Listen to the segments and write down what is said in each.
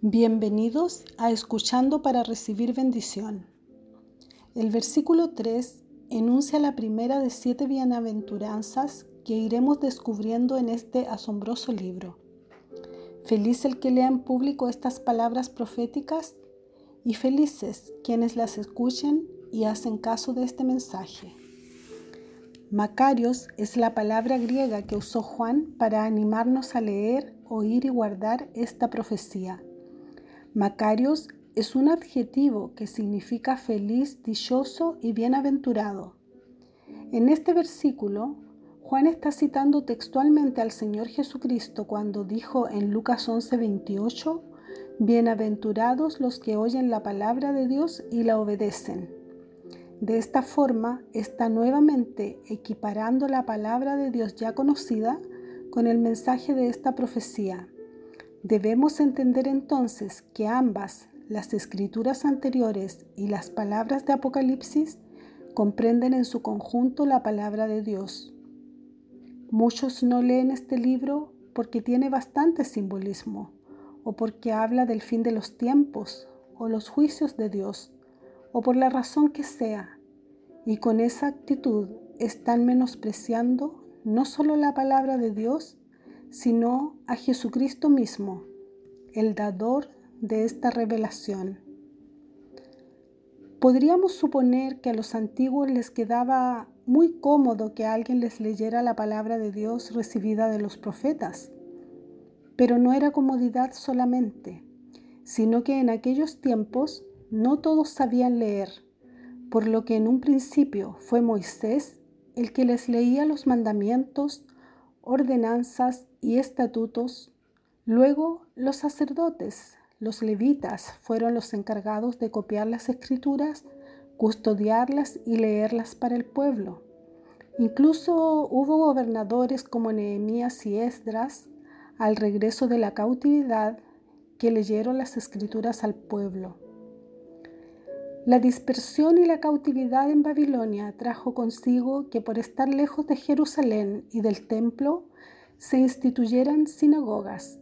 Bienvenidos a Escuchando para recibir bendición. El versículo 3 enuncia la primera de siete bienaventuranzas que iremos descubriendo en este asombroso libro. Feliz el que lea en público estas palabras proféticas y felices quienes las escuchen y hacen caso de este mensaje. Macarios es la palabra griega que usó Juan para animarnos a leer, oír y guardar esta profecía Macarios es un adjetivo que significa feliz, dichoso y bienaventurado. En este versículo, Juan está citando textualmente al Señor Jesucristo cuando dijo en Lucas 11:28, Bienaventurados los que oyen la palabra de Dios y la obedecen. De esta forma está nuevamente equiparando la palabra de Dios ya conocida con el mensaje de esta profecía Debemos entender entonces que ambas, las escrituras anteriores y las palabras de Apocalipsis, comprenden en su conjunto la palabra de Dios. Muchos no leen este libro porque tiene bastante simbolismo, o porque habla del fin de los tiempos, o los juicios de Dios, o por la razón que sea, y con esa actitud están menospreciando no solo la palabra de Dios, sino a Jesucristo mismo, el dador de esta revelación. Podríamos suponer que a los antiguos les quedaba muy cómodo que alguien les leyera la palabra de Dios recibida de los profetas, pero no era comodidad solamente, sino que en aquellos tiempos no todos sabían leer, por lo que en un principio fue Moisés el que les leía los mandamientos, ordenanzas y estatutos. Luego los sacerdotes, los levitas, fueron los encargados de copiar las escrituras, custodiarlas y leerlas para el pueblo. Incluso hubo gobernadores como Nehemías y Esdras al regreso de la cautividad que leyeron las escrituras al pueblo. La dispersión y la cautividad en Babilonia trajo consigo que por estar lejos de Jerusalén y del templo, se instituyeran sinagogas.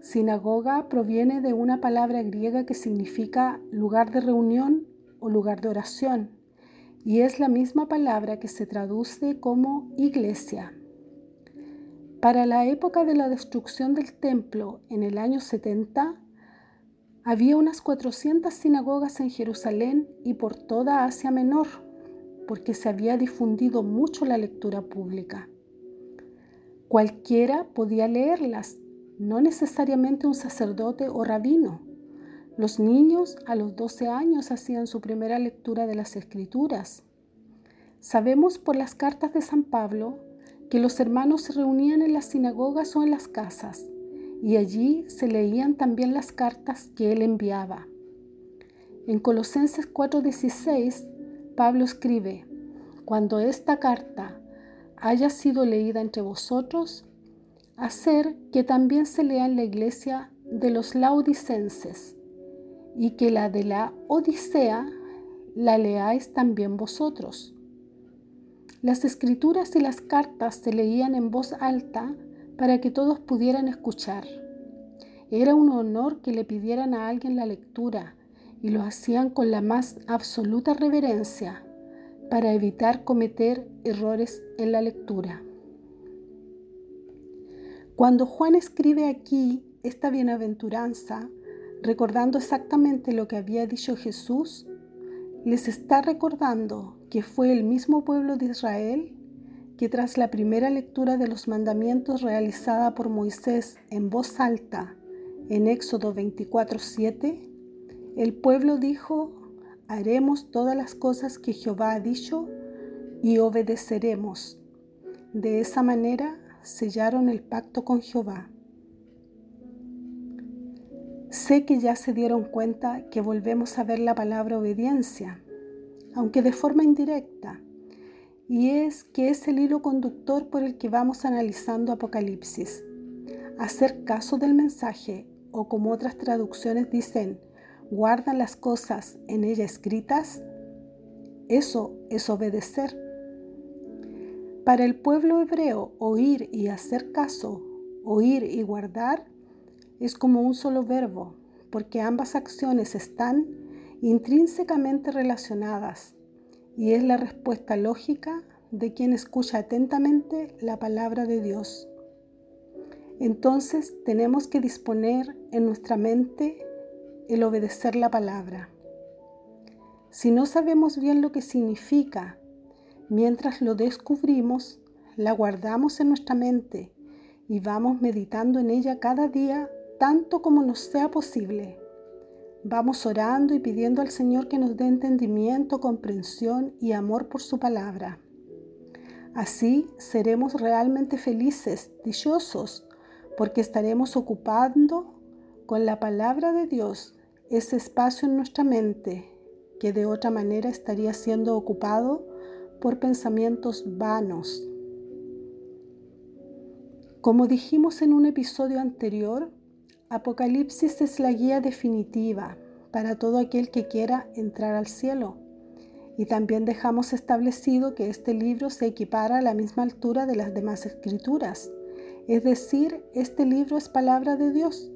Sinagoga proviene de una palabra griega que significa lugar de reunión o lugar de oración, y es la misma palabra que se traduce como iglesia. Para la época de la destrucción del templo en el año 70, había unas 400 sinagogas en Jerusalén y por toda Asia Menor, porque se había difundido mucho la lectura pública. Cualquiera podía leerlas, no necesariamente un sacerdote o rabino. Los niños a los 12 años hacían su primera lectura de las escrituras. Sabemos por las cartas de San Pablo que los hermanos se reunían en las sinagogas o en las casas y allí se leían también las cartas que él enviaba. En Colosenses 4:16, Pablo escribe, cuando esta carta haya sido leída entre vosotros, hacer que también se lea en la iglesia de los laodicenses y que la de la Odisea la leáis también vosotros. Las escrituras y las cartas se leían en voz alta para que todos pudieran escuchar. Era un honor que le pidieran a alguien la lectura y lo hacían con la más absoluta reverencia para evitar cometer errores en la lectura. Cuando Juan escribe aquí esta bienaventuranza, recordando exactamente lo que había dicho Jesús, les está recordando que fue el mismo pueblo de Israel que tras la primera lectura de los mandamientos realizada por Moisés en voz alta en Éxodo 24:7, el pueblo dijo, haremos todas las cosas que Jehová ha dicho y obedeceremos. De esa manera sellaron el pacto con Jehová. Sé que ya se dieron cuenta que volvemos a ver la palabra obediencia, aunque de forma indirecta, y es que es el hilo conductor por el que vamos analizando Apocalipsis. Hacer caso del mensaje, o como otras traducciones dicen, guardan las cosas en ella escritas, eso es obedecer. Para el pueblo hebreo, oír y hacer caso, oír y guardar, es como un solo verbo, porque ambas acciones están intrínsecamente relacionadas y es la respuesta lógica de quien escucha atentamente la palabra de Dios. Entonces tenemos que disponer en nuestra mente el obedecer la palabra. Si no sabemos bien lo que significa, mientras lo descubrimos, la guardamos en nuestra mente y vamos meditando en ella cada día tanto como nos sea posible. Vamos orando y pidiendo al Señor que nos dé entendimiento, comprensión y amor por su palabra. Así seremos realmente felices, dichosos, porque estaremos ocupando con la palabra de Dios ese espacio en nuestra mente que de otra manera estaría siendo ocupado por pensamientos vanos. Como dijimos en un episodio anterior, Apocalipsis es la guía definitiva para todo aquel que quiera entrar al cielo. Y también dejamos establecido que este libro se equipara a la misma altura de las demás escrituras. Es decir, este libro es palabra de Dios,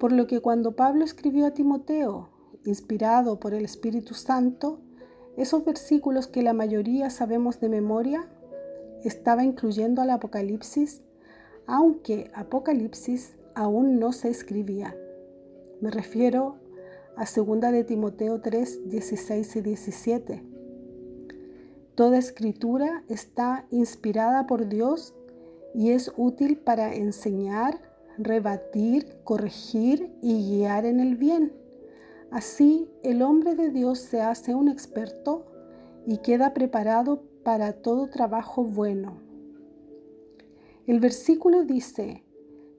por lo que cuando Pablo escribió a Timoteo, inspirado por el Espíritu Santo, esos versículos que la mayoría sabemos de memoria, estaba incluyendo al Apocalipsis, aunque Apocalipsis aún no se escribía. Me refiero a 2 de Timoteo 3, 16 y 17. Toda escritura está inspirada por Dios y es útil para enseñar, rebatir, corregir y guiar en el bien. Así el hombre de Dios se hace un experto y queda preparado para todo trabajo bueno. El versículo dice,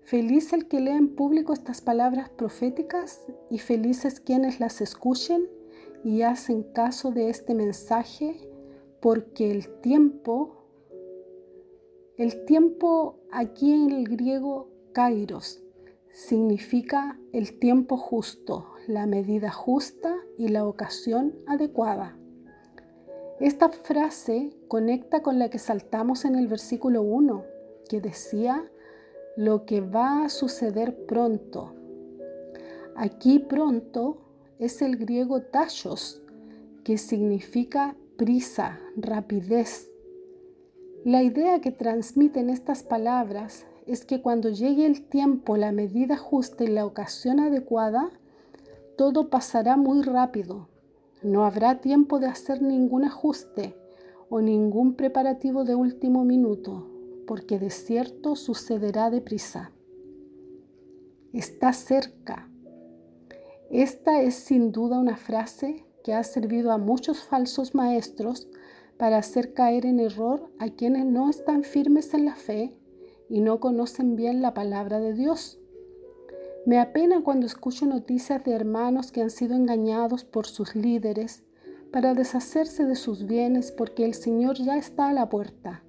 Feliz el que lea en público estas palabras proféticas y felices quienes las escuchen y hacen caso de este mensaje porque el tiempo, el tiempo aquí en el griego kairos, significa el tiempo justo, la medida justa y la ocasión adecuada. Esta frase conecta con la que saltamos en el versículo 1, que decía lo que va a suceder pronto. Aquí pronto es el griego tachos, que significa prisa, rapidez. La idea que transmiten estas palabras es que cuando llegue el tiempo, la medida justa y la ocasión adecuada, todo pasará muy rápido. No habrá tiempo de hacer ningún ajuste o ningún preparativo de último minuto, porque de cierto sucederá deprisa. Está cerca. Esta es sin duda una frase que ha servido a muchos falsos maestros para hacer caer en error a quienes no están firmes en la fe y no conocen bien la palabra de Dios. Me apena cuando escucho noticias de hermanos que han sido engañados por sus líderes para deshacerse de sus bienes porque el Señor ya está a la puerta,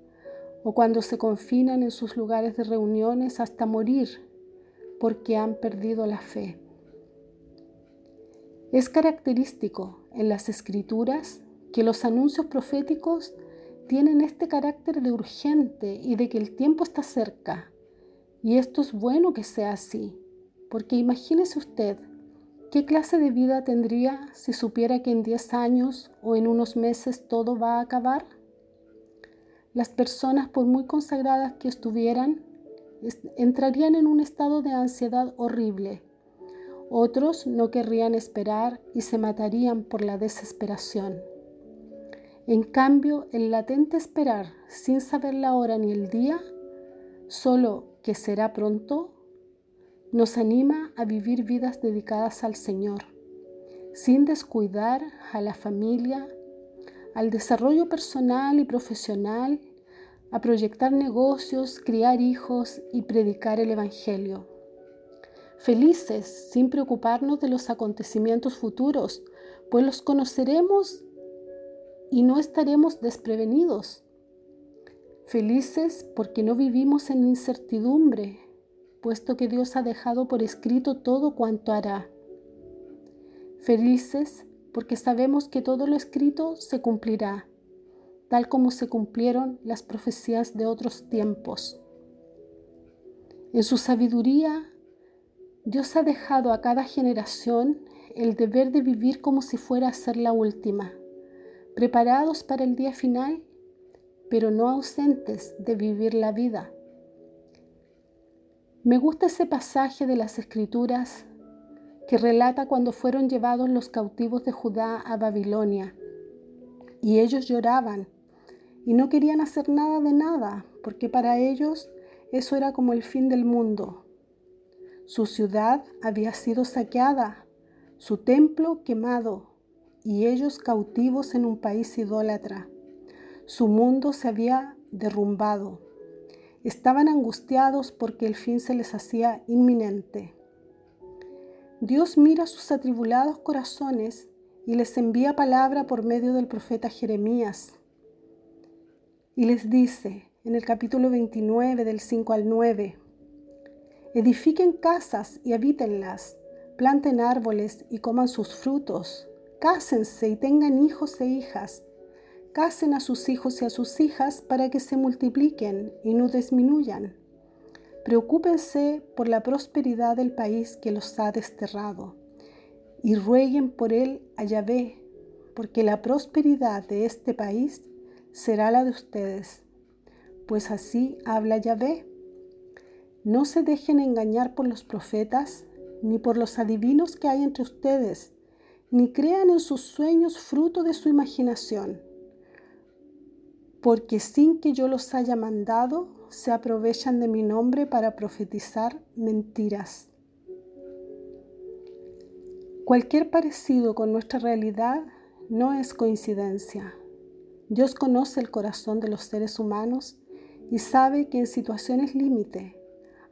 o cuando se confinan en sus lugares de reuniones hasta morir porque han perdido la fe. Es característico en las escrituras que los anuncios proféticos tienen este carácter de urgente y de que el tiempo está cerca. Y esto es bueno que sea así, porque imagínese usted qué clase de vida tendría si supiera que en 10 años o en unos meses todo va a acabar. Las personas, por muy consagradas que estuvieran, entrarían en un estado de ansiedad horrible otros no querrían esperar y se matarían por la desesperación. En cambio, el latente esperar sin saber la hora ni el día, solo que será pronto, nos anima a vivir vidas dedicadas al Señor, sin descuidar a la familia, al desarrollo personal y profesional, a proyectar negocios, criar hijos y predicar el Evangelio. Felices sin preocuparnos de los acontecimientos futuros, pues los conoceremos y no estaremos desprevenidos. Felices porque no vivimos en incertidumbre, puesto que Dios ha dejado por escrito todo cuanto hará. Felices porque sabemos que todo lo escrito se cumplirá, tal como se cumplieron las profecías de otros tiempos. En su sabiduría Dios ha dejado a cada generación el deber de vivir como si fuera a ser la última, preparados para el día final, pero no ausentes de vivir la vida. Me gusta ese pasaje de las Escrituras que relata cuando fueron llevados los cautivos de Judá a Babilonia y ellos lloraban y no querían hacer nada de nada, porque para ellos eso era como el fin del mundo. Su ciudad había sido saqueada, su templo quemado, y ellos cautivos en un país idólatra. Su mundo se había derrumbado. Estaban angustiados porque el fin se les hacía inminente. Dios mira sus atribulados corazones y les envía palabra por medio del profeta Jeremías. Y les dice en el capítulo 29 del 5 al 9, edifiquen casas y habítenlas, planten árboles y coman sus frutos, cásense y tengan hijos e hijas, casen a sus hijos y a sus hijas para que se multipliquen y no disminuyan. Preocúpense por la prosperidad del país que los ha desterrado y rueguen por él a Yahvé, porque la prosperidad de este país será la de ustedes. Pues así habla Yahvé. No se dejen engañar por los profetas, ni por los adivinos que hay entre ustedes, ni crean en sus sueños fruto de su imaginación, porque sin que yo los haya mandado, se aprovechan de mi nombre para profetizar mentiras. Cualquier parecido con nuestra realidad no es coincidencia. Dios conoce el corazón de los seres humanos y sabe que en situaciones límite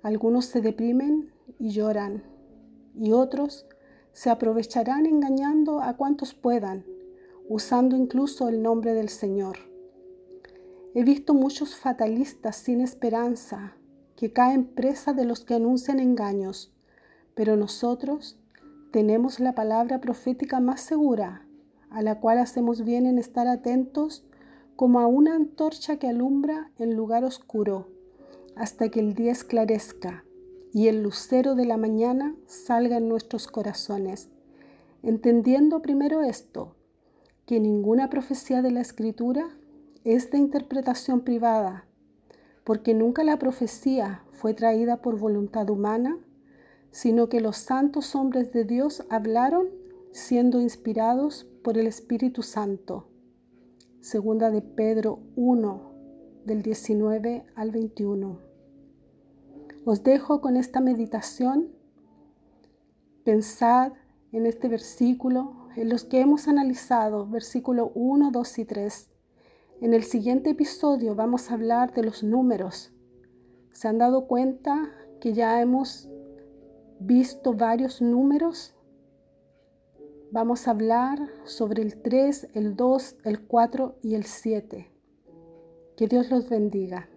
algunos se deprimen y lloran y otros se aprovecharán engañando a cuantos puedan, usando incluso el nombre del Señor. He visto muchos fatalistas sin esperanza que caen presa de los que anuncian engaños, pero nosotros tenemos la palabra profética más segura, a la cual hacemos bien en estar atentos como a una antorcha que alumbra en lugar oscuro, hasta que el día esclarezca y el lucero de la mañana salga en nuestros corazones, entendiendo primero esto, que ninguna profecía de la Escritura es de interpretación privada, porque nunca la profecía fue traída por voluntad humana, sino que los santos hombres de Dios hablaron siendo inspirados por el Espíritu Santo. Segunda de Pedro 1, del 19 al 21. Os dejo con esta meditación. Pensad en este versículo, en los que hemos analizado, versículo 1, 2 y 3. En el siguiente episodio vamos a hablar de los números. ¿Se han dado cuenta que ya hemos visto varios números. Vamos a hablar sobre el 3, el 2, el 4 y el 7. Que Dios los bendiga.